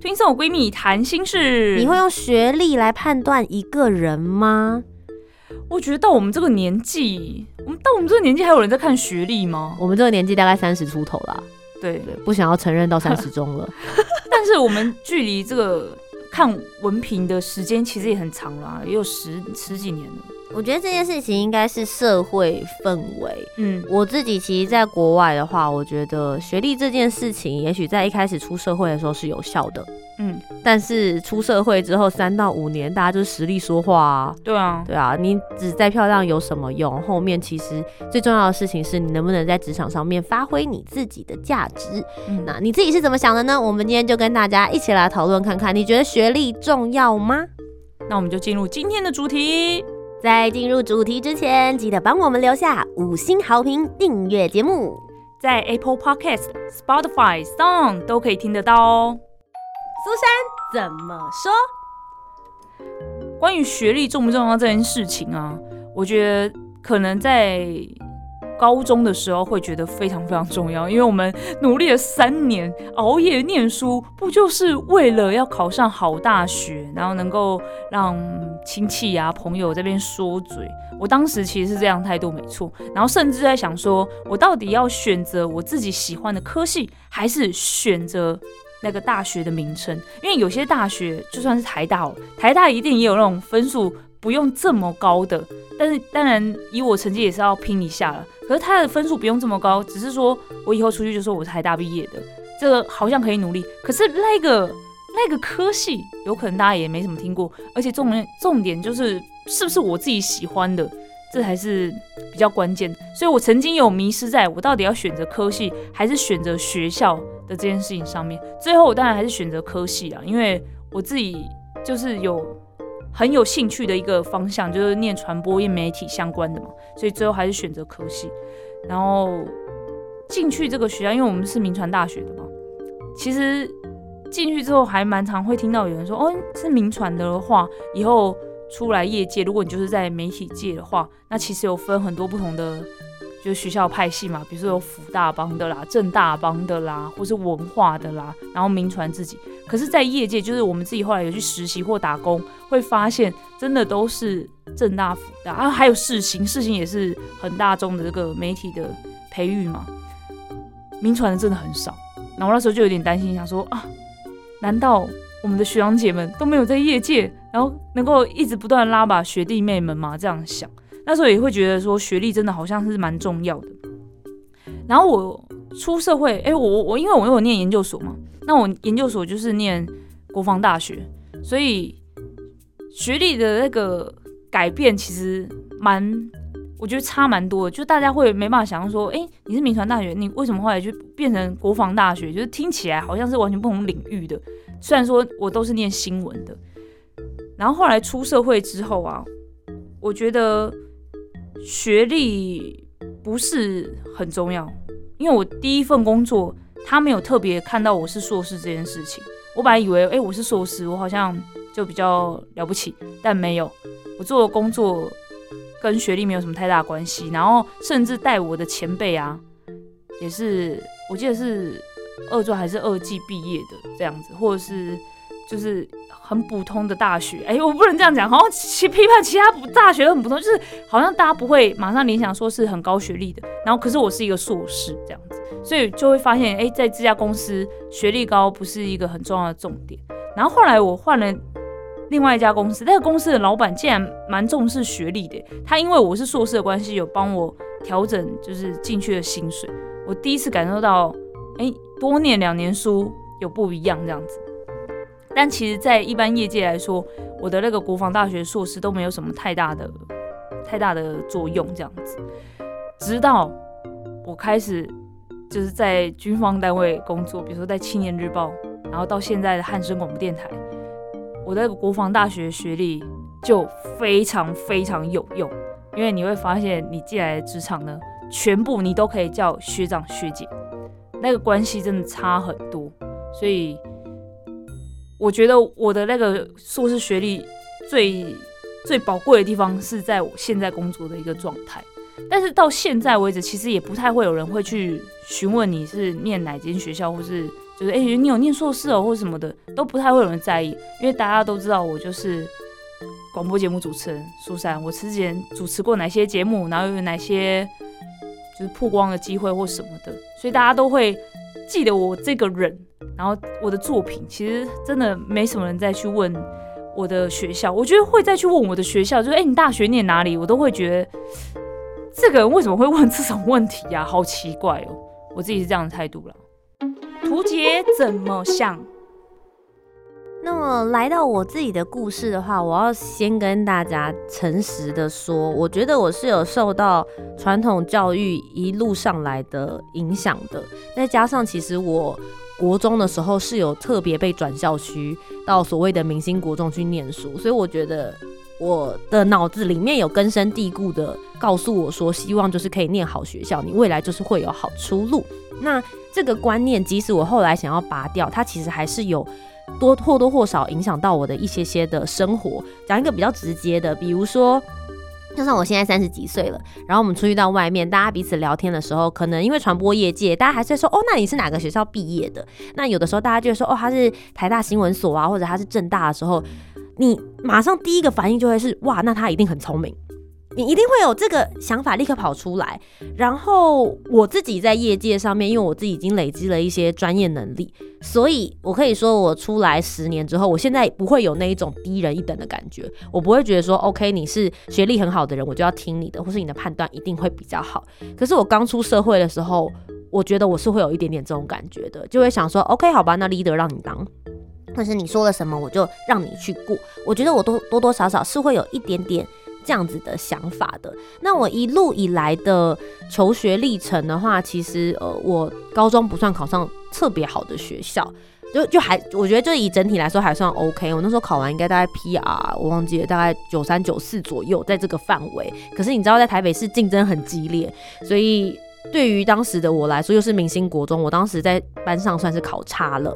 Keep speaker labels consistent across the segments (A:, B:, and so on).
A: 听送闺蜜谈心事，
B: 你会用学历来判断一个人吗？
A: 我觉得到我们这个年纪，我们到我们这个年纪还有人在看学历吗？
B: 我们这个年纪大概三十出头啦，
A: 对，
B: 不想要承认到三十中了。
A: 但是我们距离这个看文凭的时间其实也很长了，也有十十几年了。
B: 我觉得这件事情应该是社会氛围。嗯，我自己其实在国外的话，我觉得学历这件事情，也许在一开始出社会的时候是有效的。嗯，但是出社会之后三到五年，大家就是实力说话啊。
A: 对啊，
B: 对啊，你只再漂亮有什么用？后面其实最重要的事情是你能不能在职场上面发挥你自己的价值。嗯，那你自己是怎么想的呢？我们今天就跟大家一起来讨论看看，你觉得学历重要吗？
A: 那我们就进入今天的主题。
B: 在进入主题之前，记得帮我们留下五星好评，订阅节目，
A: 在 Apple Podcast、Spotify、Song 都可以听得到哦。
B: 苏珊怎么说？
A: 关于学历重不重要这件事情啊，我觉得可能在。高中的时候会觉得非常非常重要，因为我们努力了三年，熬夜念书，不就是为了要考上好大学，然后能够让亲戚啊朋友这边说嘴。我当时其实是这样态度没错，然后甚至在想说，我到底要选择我自己喜欢的科系，还是选择那个大学的名称？因为有些大学就算是台大哦，台大一定也有那种分数不用这么高的，但是当然以我成绩也是要拼一下了。可是他的分数不用这么高，只是说我以后出去就说我是台大毕业的，这个好像可以努力。可是那个那个科系有可能大家也没怎么听过，而且重点重点就是是不是我自己喜欢的，这才是比较关键。所以我曾经有迷失在我到底要选择科系还是选择学校的这件事情上面。最后我当然还是选择科系啊，因为我自己就是有。很有兴趣的一个方向就是念传播、业媒体相关的嘛，所以最后还是选择科系。然后进去这个学校，因为我们是民传大学的嘛，其实进去之后还蛮常会听到有人说：“哦，是民传的话，以后出来业界，如果你就是在媒体界的话，那其实有分很多不同的。”就学校派系嘛，比如说有辅大帮的啦、正大帮的啦，或是文化的啦，然后名传自己。可是，在业界，就是我们自己后来有去实习或打工，会发现真的都是正大、福大啊，还有世新，世新也是很大众的这个媒体的培育嘛。名传的真的很少，然后那时候就有点担心，想说啊，难道我们的学长姐们都没有在业界，然后能够一直不断拉把学弟妹们吗？这样想。那时候也会觉得说学历真的好像是蛮重要的。然后我出社会，哎，我我因为我有念研究所嘛，那我研究所就是念国防大学，所以学历的那个改变其实蛮，我觉得差蛮多的。就大家会没办法想象说，哎，你是民传大学，你为什么后来就变成国防大学？就是听起来好像是完全不同领域的。虽然说我都是念新闻的，然后后来出社会之后啊，我觉得。学历不是很重要，因为我第一份工作他没有特别看到我是硕士这件事情。我本来以为，哎，我是硕士，我好像就比较了不起，但没有。我做的工作跟学历没有什么太大关系。然后甚至带我的前辈啊，也是我记得是二专还是二技毕业的这样子，或者是就是。很普通的大学，哎，我不能这样讲，好像其批判其他大学很普通，就是好像大家不会马上联想说是很高学历的。然后，可是我是一个硕士这样子，所以就会发现，哎，在这家公司学历高不是一个很重要的重点。然后后来我换了另外一家公司，那个公司的老板竟然蛮重视学历的，他因为我是硕士的关系，有帮我调整就是进去的薪水。我第一次感受到，哎，多念两年书有不一样这样子。但其实，在一般业界来说，我的那个国防大学硕士都没有什么太大的、太大的作用。这样子，直到我开始就是在军方单位工作，比如说在青年日报，然后到现在的汉声广播电台，我的国防大学学历就非常非常有用，因为你会发现你进来的职场呢，全部你都可以叫学长学姐，那个关系真的差很多。所以我觉得我的那个硕士学历最最宝贵的地方是在我现在工作的一个状态。但是到现在为止，其实也不太会有人会去询问你是念哪间学校，或是就是哎，你有念硕士哦，或什么的，都不太会有人在意，因为大家都知道我就是广播节目主持人苏珊，我之前主持过哪些节目，然后有哪些就是曝光的机会或什么的，所以大家都会记得我这个人，然后我的作品，其实真的没什么人再去问我的学校，我觉得会再去问我的学校，就是哎，你大学念哪里，我都会觉得。这个人为什么会问这种问题呀？好奇怪哦！我自己是这样的态度了。图杰怎么想？
B: 那么来到我自己的故事的话，我要先跟大家诚实的说，我觉得我是有受到传统教育一路上来的影响的。再加上其实我国中的时候是有特别被转校区到所谓的明星国中去念书，所以我觉得。我的脑子里面有根深蒂固的告诉我说，希望就是可以念好学校，你未来就是会有好出路。那这个观念，即使我后来想要拔掉，它其实还是有多或多或少影响到我的一些些的生活。讲一个比较直接的，比如说，就算我现在三十几岁了，然后我们出去到外面，大家彼此聊天的时候，可能因为传播业界，大家还是说，哦，那你是哪个学校毕业的？那有的时候大家就会说，哦，他是台大新闻所啊，或者他是正大的时候。你马上第一个反应就会是哇，那他一定很聪明，你一定会有这个想法立刻跑出来。然后我自己在业界上面，因为我自己已经累积了一些专业能力，所以我可以说我出来十年之后，我现在不会有那一种低人一等的感觉。我不会觉得说 OK，你是学历很好的人，我就要听你的，或是你的判断一定会比较好。可是我刚出社会的时候，我觉得我是会有一点点这种感觉的，就会想说 OK，好吧，那 leader 让你当。或是你说了什么，我就让你去过。我觉得我多多多少少是会有一点点这样子的想法的。那我一路以来的求学历程的话，其实呃，我高中不算考上特别好的学校，就就还我觉得就以整体来说还算 OK。我那时候考完应该大概 PR，我忘记了大概九三九四左右，在这个范围。可是你知道在台北市竞争很激烈，所以对于当时的我来说，又是明星国中，我当时在班上算是考差了。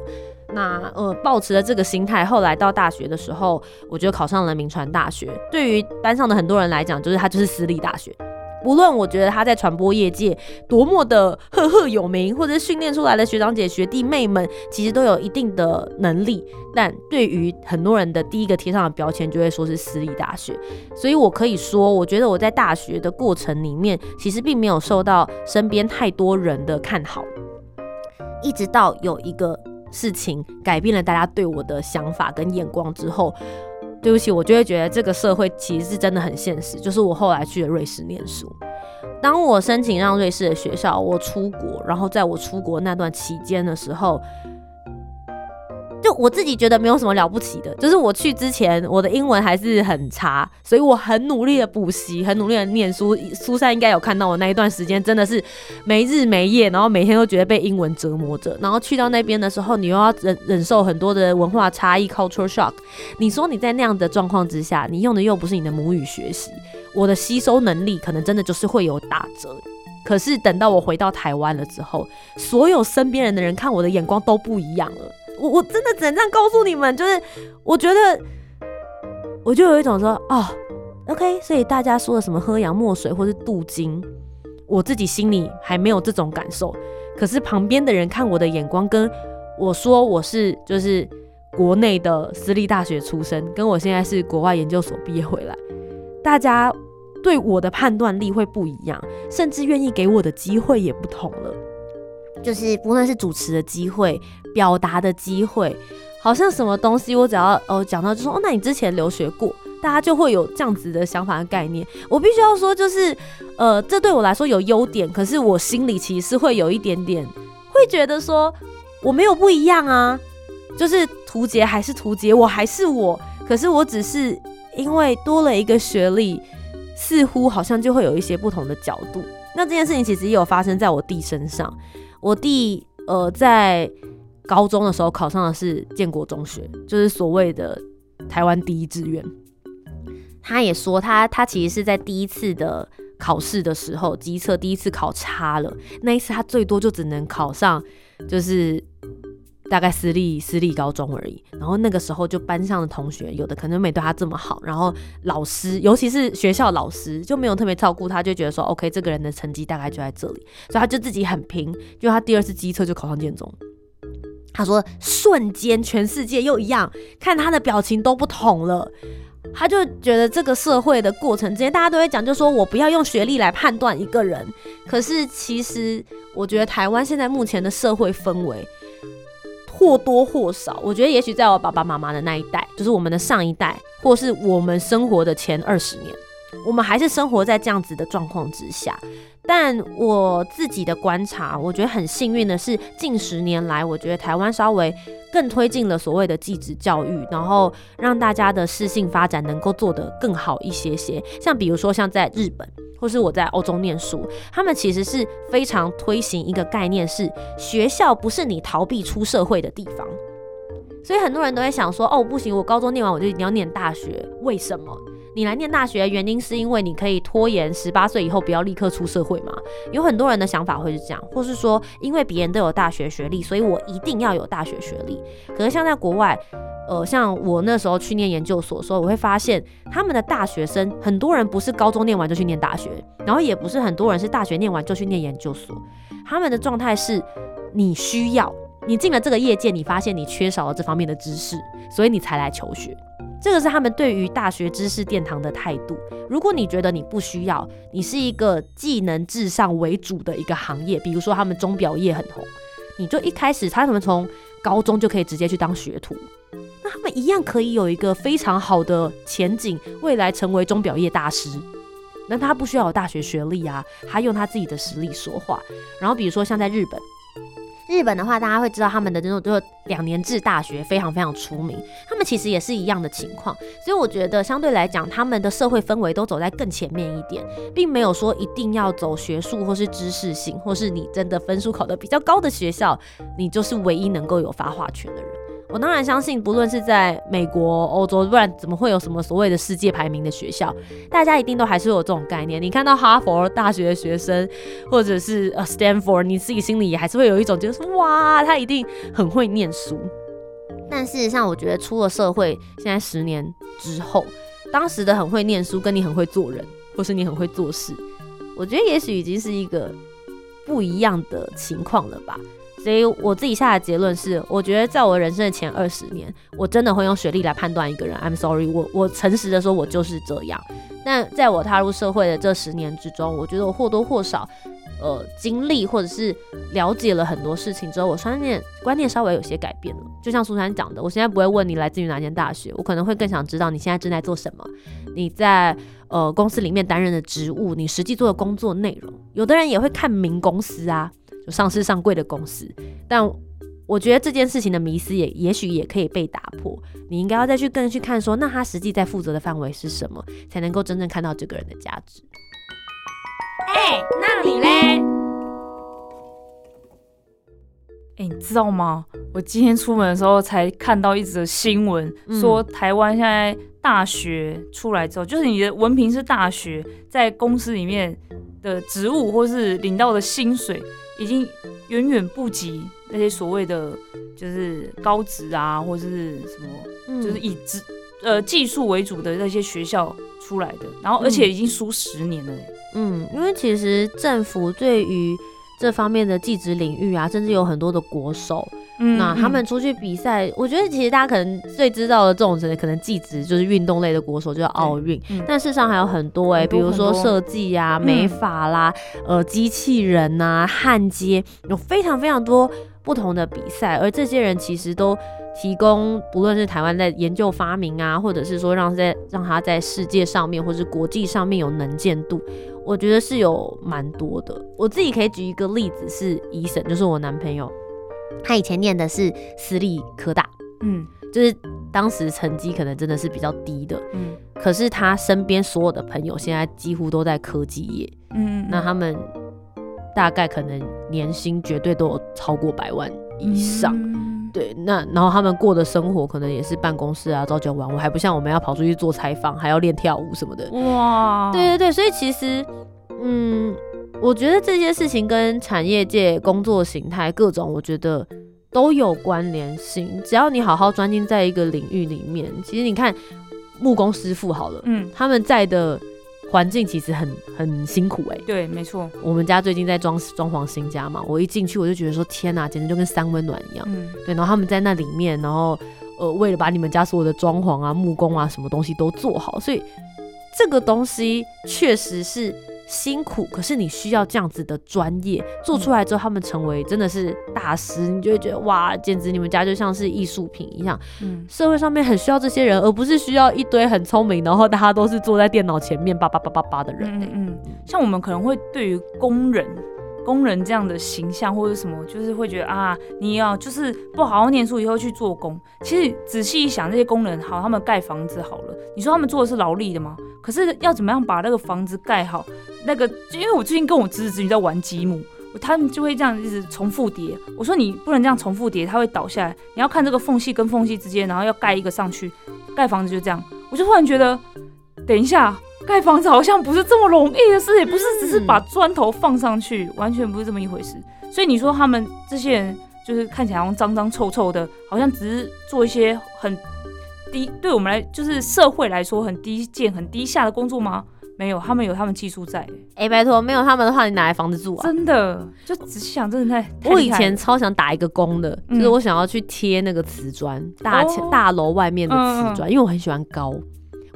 B: 那呃，抱持了这个心态，后来到大学的时候，我就考上了名传大学。对于班上的很多人来讲，就是它就是私立大学。无论我觉得他在传播业界多么的赫赫有名，或者训练出来的学长姐、学弟妹们，其实都有一定的能力，但对于很多人的第一个贴上的标签，就会说是私立大学。所以我可以说，我觉得我在大学的过程里面，其实并没有受到身边太多人的看好，一直到有一个。事情改变了大家对我的想法跟眼光之后，对不起，我就会觉得这个社会其实是真的很现实。就是我后来去了瑞士念书，当我申请让瑞士的学校我出国，然后在我出国那段期间的时候。我自己觉得没有什么了不起的，就是我去之前我的英文还是很差，所以我很努力的补习，很努力的念书。苏珊应该有看到我那一段时间真的是没日没夜，然后每天都觉得被英文折磨着。然后去到那边的时候，你又要忍忍受很多的文化差异 （cultural shock）。你说你在那样的状况之下，你用的又不是你的母语学习，我的吸收能力可能真的就是会有打折。可是等到我回到台湾了之后，所有身边人的人看我的眼光都不一样了。我我真的只能这样告诉你们，就是我觉得，我就有一种说，哦，OK，所以大家说的什么喝洋墨水或是镀金，我自己心里还没有这种感受。可是旁边的人看我的眼光，跟我说我是就是国内的私立大学出身，跟我现在是国外研究所毕业回来，大家对我的判断力会不一样，甚至愿意给我的机会也不同了。就是不论是主持的机会、表达的机会，好像什么东西我只要哦讲到就说哦，那你之前留学过，大家就会有这样子的想法的概念。我必须要说，就是呃，这对我来说有优点，可是我心里其实是会有一点点会觉得说我没有不一样啊，就是图杰还是图杰，我还是我，可是我只是因为多了一个学历，似乎好像就会有一些不同的角度。那这件事情其实也有发生在我弟身上。我弟呃在高中的时候考上的是建国中学，就是所谓的台湾第一志愿。他也说，他他其实是在第一次的考试的时候，机测第一次考差了，那一次他最多就只能考上，就是大概私立私立高中而已。然后那个时候就班上的同学有的可能没对他这么好，然后老师尤其是学校老师就没有特别照顾他，就觉得说 OK 这个人的成绩大概就在这里，所以他就自己很拼，就他第二次机测就考上建中。他说瞬间全世界又一样，看他的表情都不同了。他就觉得这个社会的过程之间，大家都会讲，就说我不要用学历来判断一个人。可是其实，我觉得台湾现在目前的社会氛围，或多或少，我觉得也许在我爸爸妈妈的那一代，就是我们的上一代，或是我们生活的前二十年。我们还是生活在这样子的状况之下，但我自己的观察，我觉得很幸运的是，近十年来，我觉得台湾稍微更推进了所谓的继职教育，然后让大家的适性发展能够做得更好一些些。像比如说，像在日本，或是我在欧洲念书，他们其实是非常推行一个概念，是学校不是你逃避出社会的地方。所以很多人都在想说，哦，不行，我高中念完我就一定要念大学，为什么？你来念大学原因是因为你可以拖延十八岁以后不要立刻出社会吗？有很多人的想法会是这样，或是说因为别人都有大学学历，所以我一定要有大学学历。可是像在国外，呃，像我那时候去念研究所的时候，我会发现他们的大学生很多人不是高中念完就去念大学，然后也不是很多人是大学念完就去念研究所，他们的状态是你需要，你进了这个业界，你发现你缺少了这方面的知识，所以你才来求学。这个是他们对于大学知识殿堂的态度。如果你觉得你不需要，你是一个技能至上为主的一个行业，比如说他们钟表业很红，你就一开始他们从高中就可以直接去当学徒，那他们一样可以有一个非常好的前景，未来成为钟表业大师。那他不需要有大学学历啊，他用他自己的实力说话。然后比如说像在日本。日本的话，大家会知道他们的这种就两年制大学非常非常出名，他们其实也是一样的情况，所以我觉得相对来讲，他们的社会氛围都走在更前面一点，并没有说一定要走学术或是知识性，或是你真的分数考得比较高的学校，你就是唯一能够有发话权的人。我当然相信，不论是在美国、欧洲，不然怎么会有什么所谓的世界排名的学校？大家一定都还是有这种概念。你看到哈佛大学的学生，或者是呃 Stanford，你自己心里也还是会有一种就是哇，他一定很会念书。但事实上，我觉得出了社会，现在十年之后，当时的很会念书，跟你很会做人，或是你很会做事，我觉得也许已经是一个不一样的情况了吧。所以我自己下的结论是，我觉得在我人生的前二十年，我真的会用学历来判断一个人。I'm sorry，我我诚实的说，我就是这样。但在我踏入社会的这十年之中，我觉得我或多或少，呃，经历或者是了解了很多事情之后，我观念观念稍微有些改变了。就像苏珊讲的，我现在不会问你来自于哪间大学，我可能会更想知道你现在正在做什么，你在呃公司里面担任的职务，你实际做的工作内容。有的人也会看名公司啊。就上市上柜的公司，但我觉得这件事情的迷思也也许也可以被打破。你应该要再去更去看，说那他实际在负责的范围是什么，才能够真正看到这个人的价值。
A: 哎，那你嘞？哎，你知道吗？我今天出门的时候才看到一则新闻，说台湾现在大学出来之后，就是你的文凭是大学，在公司里面的职务或是领到的薪水。已经远远不及那些所谓的就是高职啊，或者是什么，就是以职呃技术为主的那些学校出来的，然后而且已经输十年了。
B: 嗯，因为其实政府对于这方面的技职领域啊，甚至有很多的国手。那他们出去比赛，我觉得其实大家可能最知道的这种可能技职就是运动类的国手，就是奥运。但事实上还有很多哎，比如说设计啊、美发啦、呃机器人呐、焊接，有非常非常多不同的比赛。而这些人其实都提供，不论是台湾在研究发明啊，或者是说让在让他在世界上面或是国际上面有能见度，我觉得是有蛮多的。我自己可以举一个例子，是医生，就是我男朋友。他以前念的是私立科大，嗯，就是当时成绩可能真的是比较低的，嗯，可是他身边所有的朋友现在几乎都在科技业，嗯，那他们大概可能年薪绝对都有超过百万以上，对，那然后他们过的生活可能也是办公室啊，朝九晚五，还不像我们要跑出去做采访，还要练跳舞什么的。哇，对对对，所以其实，嗯，我觉得这些事情跟产业界工作形态各种，我觉得都有关联性。只要你好好专精在一个领域里面，其实你看木工师傅好了，嗯，他们在的。环境其实很很辛苦哎，
A: 对，没错。
B: 我们家最近在装装潢新家嘛，我一进去我就觉得说天哪，简直就跟三温暖一样。嗯，对。然后他们在那里面，然后呃，为了把你们家所有的装潢啊、木工啊、什么东西都做好，所以这个东西确实是。辛苦，可是你需要这样子的专业做出来之后，他们成为真的是大师，你就会觉得哇，简直你们家就像是艺术品一样。嗯，社会上面很需要这些人，而不是需要一堆很聪明，然后大家都是坐在电脑前面叭叭叭叭叭的人。嗯嗯，
A: 像我们可能会对于工人。工人这样的形象或者什么，就是会觉得啊，你要就是不好好念书，以后去做工。其实仔细一想，这些工人好，他们盖房子好了，你说他们做的是劳力的吗？可是要怎么样把那个房子盖好？那个，因为我最近跟我侄子侄女在玩积木，他们就会这样一直重复叠。我说你不能这样重复叠，它会倒下来。你要看这个缝隙跟缝隙之间，然后要盖一个上去。盖房子就这样，我就突然觉得，等一下。盖房子好像不是这么容易的事，也不是只是把砖头放上去，完全不是这么一回事。所以你说他们这些人就是看起来好像脏脏臭臭的，好像只是做一些很低，对我们来就是社会来说很低贱、很低下的工作吗？没有，他们有他们技术在。
B: 哎，拜托，没有他们的话，你哪来房子住啊？
A: 真的，就仔细想，真的太……
B: 我以前超想打一个工的，就是我想要去贴那个瓷砖，大大楼外面的瓷砖，因为我很喜欢高。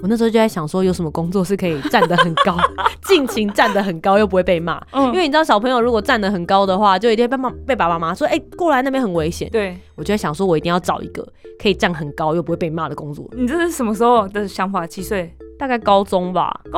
B: 我那时候就在想说，有什么工作是可以站得很高，尽情站得很高又不会被骂？嗯，因为你知道小朋友如果站得很高的话，就一定被妈被爸爸妈妈说，哎，过来那边很危险。
A: 对，
B: 我就在想说，我一定要找一个可以站很高又不会被骂的工作。
A: 你这是什么时候的想法？几岁？
B: 大概高中吧。等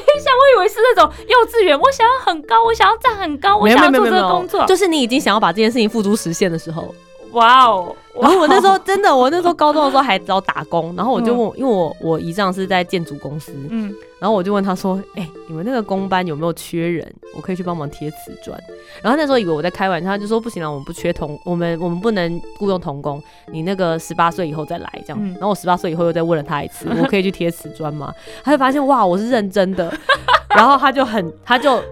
A: 一下，我以为是那种幼稚园。我想要很高，我想要站很高，我想要做这个工作。
B: 就是你已经想要把这件事情付诸实现的时候。
A: 哇哦！
B: 然后我那时候真的，我那时候高中的时候还找打工，然后我就问，因为我我姨丈是在建筑公司，嗯，然后我就问他说，哎，你们那个工班有没有缺人？我可以去帮忙贴瓷砖。然后那时候以为我在开玩笑，他就说不行了，我们不缺童，我们我们不能雇佣童工，你那个十八岁以后再来这样。然后我十八岁以后又再问了他一次，我 可以去贴瓷砖吗？他就发现哇，我是认真的，然后他就很他就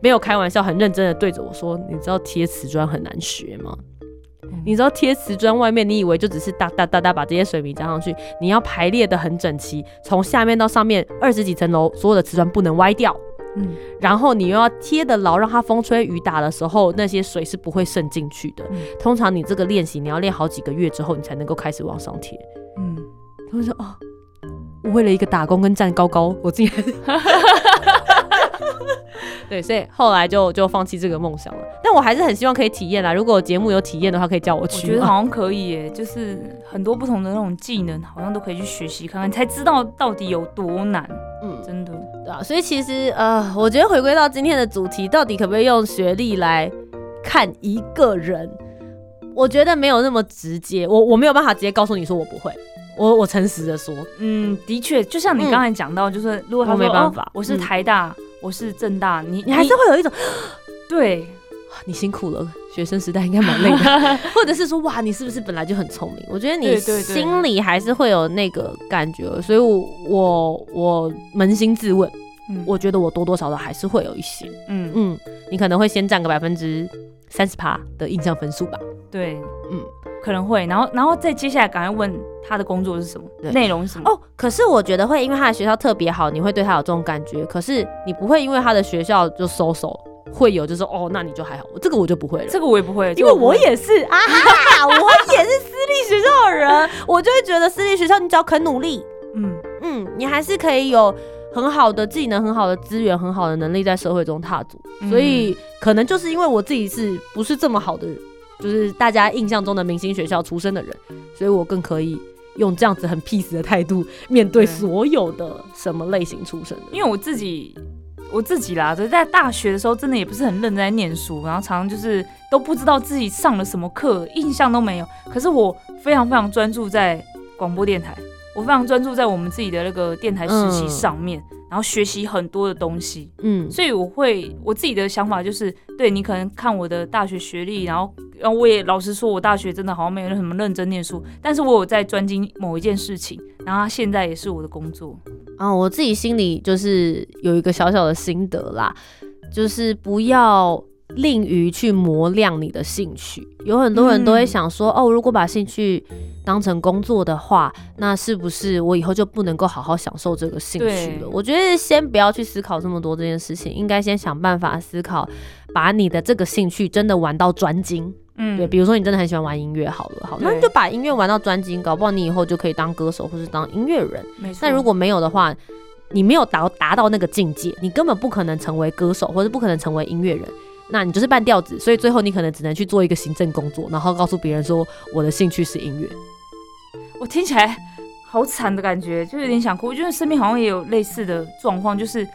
B: 没有开玩笑，很认真的对着我说，你知道贴瓷砖很难学吗？你知道贴瓷砖外面，你以为就只是哒哒哒哒把这些水泥加上去，你要排列的很整齐，从下面到上面二十几层楼，所有的瓷砖不能歪掉。嗯，然后你又要贴的牢，让它风吹雨打的时候，那些水是不会渗进去的。通常你这个练习，你要练好几个月之后，你才能够开始往上贴。嗯，他们说哦，我为了一个打工跟站高高，我竟然。对，所以后来就就放弃这个梦想了。但我还是很希望可以体验啦。如果节目有体验的话，可以叫我去。
A: 我觉得好像可以耶，就是很多不同的那种技能，好像都可以去学习看看，才知道到底有多难。嗯，真的。
B: 对啊，所以其实呃，我觉得回归到今天的主题，到底可不可以用学历来看一个人？我觉得没有那么直接。我我没有办法直接告诉你说我不会。我我诚实的说，
A: 嗯，的确，就像你刚才讲到，就是如果他
B: 没办法，
A: 我是台大。我是正大，你
B: 你还是会有一种，
A: 对，
B: 你辛苦了，学生时代应该蛮累的，或者是说，哇，你是不是本来就很聪明？我觉得你心里还是会有那个感觉，所以，我我我扪心自问，我觉得我多多少少还是会有一些，嗯。嗯，你可能会先占个百分之三十趴的印象分数吧，
A: 对，嗯。可能会，然后，然后再接下来赶快问他的工作是什么，内容是什么？哦，
B: 可是我觉得会，因为他的学校特别好，你会对他有这种感觉。可是你不会因为他的学校就收手，会有就是哦，那你就还好。这个我就不会了，
A: 这个我也不会，
B: 因为我也是啊，我也是私立学校的人，我就会觉得私立学校你只要肯努力，嗯嗯，你还是可以有很好的技能、很好的资源、很好的能力在社会中踏足。所以可能就是因为我自己是不是这么好的。就是大家印象中的明星学校出身的人，所以我更可以用这样子很 peace 的态度面对所有的什么类型出身的。
A: 因为我自己，我自己啦，就在大学的时候，真的也不是很认真在念书，然后常常就是都不知道自己上了什么课，印象都没有。可是我非常非常专注在广播电台。我非常专注在我们自己的那个电台实习上面，然后学习很多的东西。嗯，所以我会我自己的想法就是，对你可能看我的大学学历，然后然后我也老实说，我大学真的好像没有什么认真念书，但是我有在专精某一件事情，然后现在也是我的工作。
B: 啊，我自己心里就是有一个小小的心得啦，就是不要。吝于去磨亮你的兴趣，有很多人都会想说，哦，如果把兴趣当成工作的话，那是不是我以后就不能够好好享受这个兴趣了？我觉得先不要去思考这么多这件事情，应该先想办法思考，把你的这个兴趣真的玩到专精。嗯，对，比如说你真的很喜欢玩音乐，好了，好，那你就把音乐玩到专精，搞不好你以后就可以当歌手或是当音乐人。
A: 没错。
B: 但如果没有的话，你没有达达到那个境界，你根本不可能成为歌手，或者不可能成为音乐人。那你就是半吊子，所以最后你可能只能去做一个行政工作，然后告诉别人说我的兴趣是音乐。
A: 我听起来好惨的感觉，就有点想哭。我觉得身边好像也有类似的状况，就是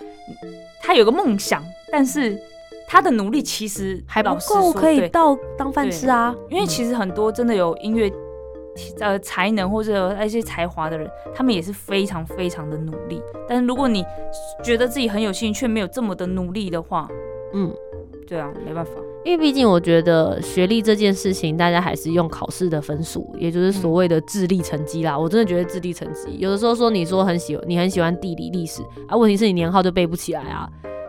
A: 他有个梦想，但是他的努力其实
B: 还不够可以到当饭吃啊。
A: 因为其实很多真的有音乐呃才能或者那些才华的人，他们也是非常非常的努力。但是如果你觉得自己很有兴趣，却没有这么的努力的话，嗯。对啊，没办法，
B: 因为毕竟我觉得学历这件事情，大家还是用考试的分数，也就是所谓的智力成绩啦。我真的觉得智力成绩，有的时候说你说很喜你很喜欢地理历史啊，问题是你年号就背不起来啊，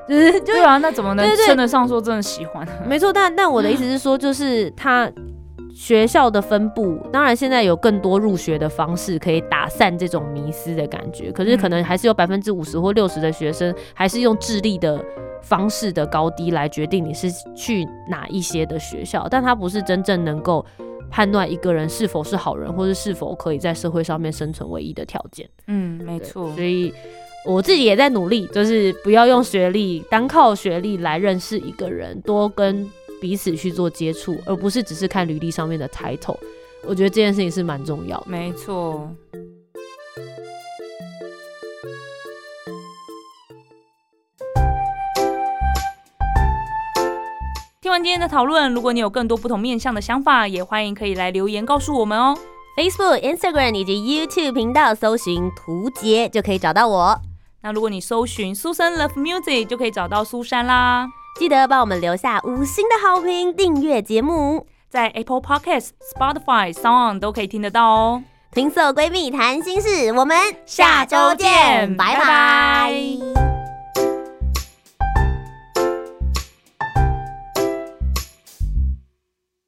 B: 就是
A: 对啊，那怎么能称得上说真的喜欢？
B: 没错，但但我的意思是说，就是他学校的分布，当然现在有更多入学的方式可以打散这种迷思的感觉，可是可能还是有百分之五十或六十的学生还是用智力的。方式的高低来决定你是去哪一些的学校，但它不是真正能够判断一个人是否是好人，或者是否可以在社会上面生存唯一的条件。
A: 嗯，没错。
B: 所以我自己也在努力，就是不要用学历，单靠学历来认识一个人，多跟彼此去做接触，而不是只是看履历上面的 title。我觉得这件事情是蛮重要。
A: 没错。听完今天的讨论，如果你有更多不同面向的想法，也欢迎可以来留言告诉我们哦。
B: Facebook、Instagram 以及 YouTube 频道搜寻“图杰”就可以找到我。
A: 那如果你搜寻“苏珊 Love Music” 就可以找到苏珊啦。
B: 记得帮我们留下五星的好评，订阅节目，
A: 在 Apple Podcasts、Spotify、Sound 都可以听得到哦。
B: 听色闺蜜谈心事，我们下周见，拜拜。